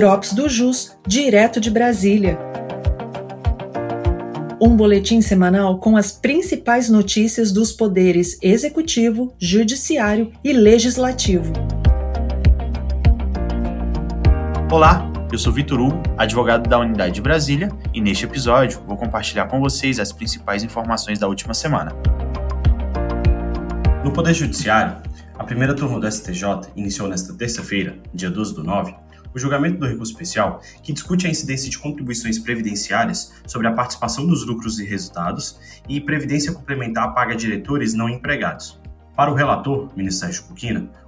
Drops do Jus, direto de Brasília. Um boletim semanal com as principais notícias dos poderes executivo, judiciário e legislativo. Olá, eu sou Vitor Hugo, advogado da Unidade de Brasília, e neste episódio vou compartilhar com vocês as principais informações da última semana. No Poder Judiciário, a primeira turma do STJ iniciou nesta terça-feira, dia 12 do 9, o julgamento do recurso especial, que discute a incidência de contribuições previdenciárias sobre a participação dos lucros e resultados e previdência complementar paga diretores não empregados. Para o relator, ministro Sérgio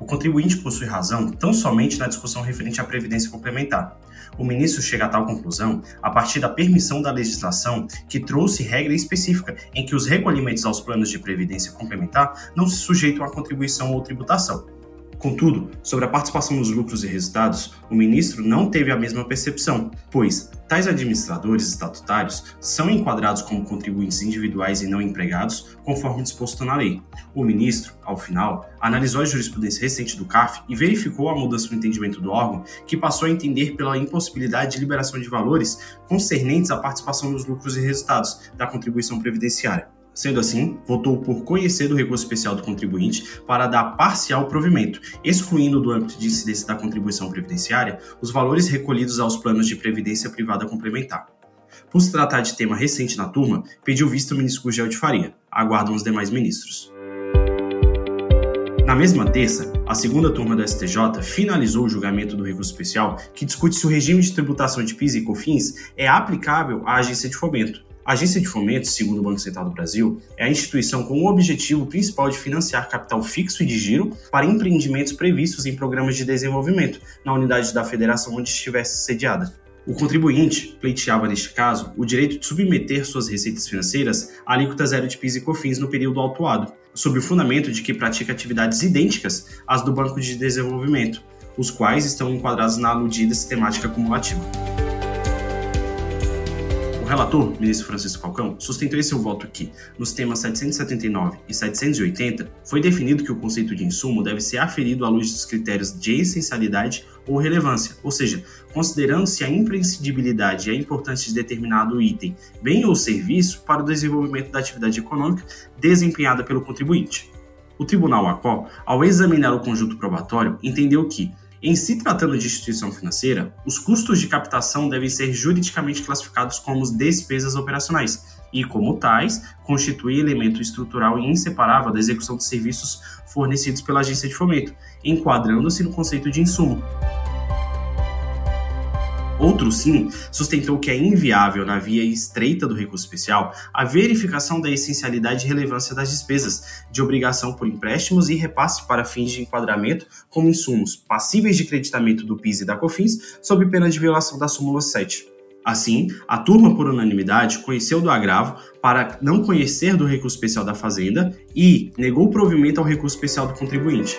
o contribuinte possui razão tão somente na discussão referente à previdência complementar. O ministro chega a tal conclusão a partir da permissão da legislação que trouxe regra específica em que os recolhimentos aos planos de previdência complementar não se sujeitam à contribuição ou tributação. Contudo, sobre a participação nos lucros e resultados, o ministro não teve a mesma percepção, pois tais administradores estatutários são enquadrados como contribuintes individuais e não empregados, conforme disposto na lei. O ministro, ao final, analisou a jurisprudência recente do CAF e verificou a mudança no entendimento do órgão, que passou a entender pela impossibilidade de liberação de valores concernentes à participação nos lucros e resultados da contribuição previdenciária. Sendo assim, votou por conhecer do recurso especial do contribuinte para dar parcial provimento, excluindo do âmbito de incidência da contribuição previdenciária os valores recolhidos aos planos de previdência privada complementar. Por se tratar de tema recente na turma, pediu visto o ministro Gugel de Faria. Aguardam os demais ministros. Na mesma terça, a segunda turma do STJ finalizou o julgamento do recurso especial que discute se o regime de tributação de PIS e COFINS é aplicável à agência de fomento, a Agência de Fomento, segundo o Banco Central do Brasil, é a instituição com o objetivo principal de financiar capital fixo e de giro para empreendimentos previstos em programas de desenvolvimento na unidade da federação onde estivesse sediada. O contribuinte pleiteava, neste caso, o direito de submeter suas receitas financeiras à alíquota zero de PIS e COFINS no período autuado, sob o fundamento de que pratica atividades idênticas às do Banco de Desenvolvimento, os quais estão enquadrados na aludida sistemática cumulativa relator, ministro Francisco Falcão, sustentou em seu voto que, nos temas 779 e 780, foi definido que o conceito de insumo deve ser aferido à luz dos critérios de essencialidade ou relevância, ou seja, considerando-se a imprescindibilidade e a importância de determinado item, bem ou serviço para o desenvolvimento da atividade econômica desempenhada pelo contribuinte. O Tribunal ACO, ao examinar o conjunto probatório, entendeu que, em se tratando de instituição financeira, os custos de captação devem ser juridicamente classificados como despesas operacionais e, como tais, constituem elemento estrutural e inseparável da execução de serviços fornecidos pela agência de fomento, enquadrando-se no conceito de insumo. Outro sim sustentou que é inviável, na via estreita do recurso especial, a verificação da essencialidade e relevância das despesas de obrigação por empréstimos e repasse para fins de enquadramento como insumos passíveis de creditamento do PIS e da COFINS, sob pena de violação da súmula 7. Assim, a turma, por unanimidade, conheceu do agravo para não conhecer do recurso especial da Fazenda e negou provimento ao recurso especial do contribuinte.